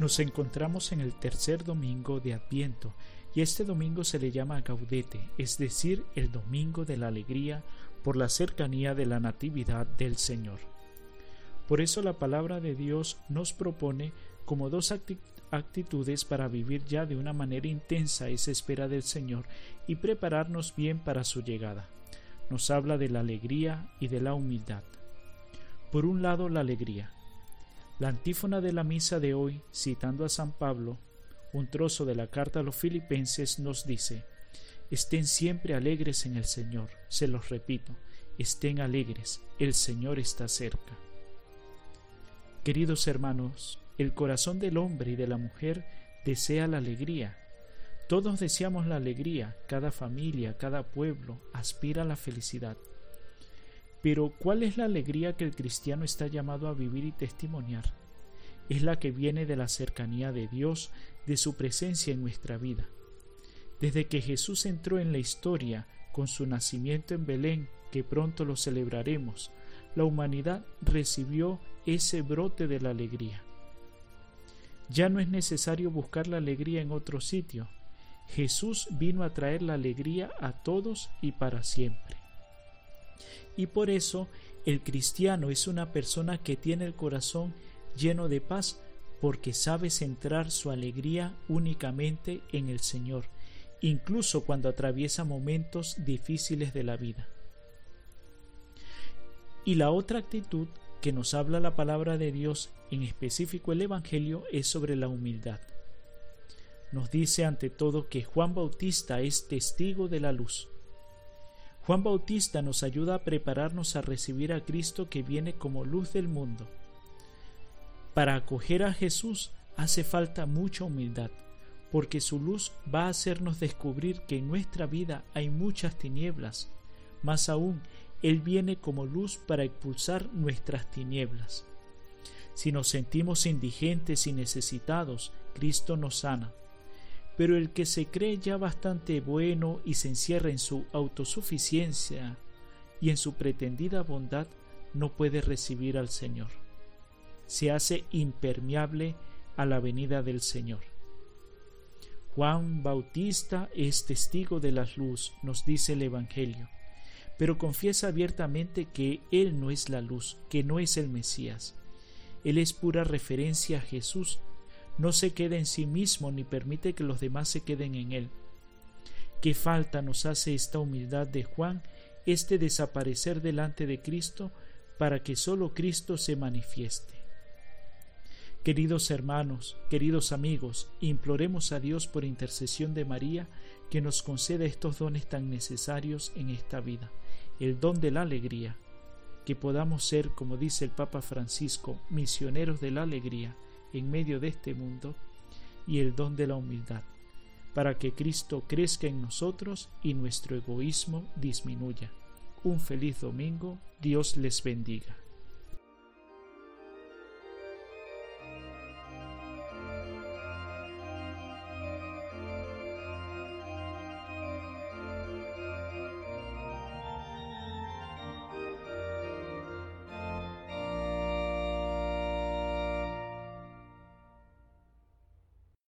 Nos encontramos en el tercer domingo de Adviento y este domingo se le llama Gaudete, es decir, el domingo de la alegría por la cercanía de la Natividad del Señor. Por eso la palabra de Dios nos propone como dos actitudes para vivir ya de una manera intensa esa espera del Señor y prepararnos bien para su llegada. Nos habla de la alegría y de la humildad. Por un lado, la alegría. La antífona de la misa de hoy, citando a San Pablo, un trozo de la carta a los filipenses nos dice, Estén siempre alegres en el Señor, se los repito, estén alegres, el Señor está cerca. Queridos hermanos, el corazón del hombre y de la mujer desea la alegría. Todos deseamos la alegría, cada familia, cada pueblo aspira a la felicidad. Pero ¿cuál es la alegría que el cristiano está llamado a vivir y testimoniar? Es la que viene de la cercanía de Dios, de su presencia en nuestra vida. Desde que Jesús entró en la historia con su nacimiento en Belén, que pronto lo celebraremos, la humanidad recibió ese brote de la alegría. Ya no es necesario buscar la alegría en otro sitio. Jesús vino a traer la alegría a todos y para siempre. Y por eso el cristiano es una persona que tiene el corazón lleno de paz porque sabe centrar su alegría únicamente en el Señor, incluso cuando atraviesa momentos difíciles de la vida. Y la otra actitud que nos habla la palabra de Dios, en específico el Evangelio, es sobre la humildad. Nos dice ante todo que Juan Bautista es testigo de la luz Juan Bautista nos ayuda a prepararnos a recibir a Cristo que viene como luz del mundo. Para acoger a Jesús hace falta mucha humildad, porque su luz va a hacernos descubrir que en nuestra vida hay muchas tinieblas. Más aún, Él viene como luz para expulsar nuestras tinieblas. Si nos sentimos indigentes y necesitados, Cristo nos sana pero el que se cree ya bastante bueno y se encierra en su autosuficiencia y en su pretendida bondad no puede recibir al Señor. Se hace impermeable a la venida del Señor. Juan Bautista es testigo de la luz, nos dice el Evangelio, pero confiesa abiertamente que Él no es la luz, que no es el Mesías. Él es pura referencia a Jesús no se queda en sí mismo ni permite que los demás se queden en él. ¿Qué falta nos hace esta humildad de Juan, este desaparecer delante de Cristo para que sólo Cristo se manifieste? Queridos hermanos, queridos amigos, imploremos a Dios por intercesión de María que nos conceda estos dones tan necesarios en esta vida, el don de la alegría, que podamos ser, como dice el Papa Francisco, misioneros de la alegría, en medio de este mundo y el don de la humildad, para que Cristo crezca en nosotros y nuestro egoísmo disminuya. Un feliz domingo, Dios les bendiga.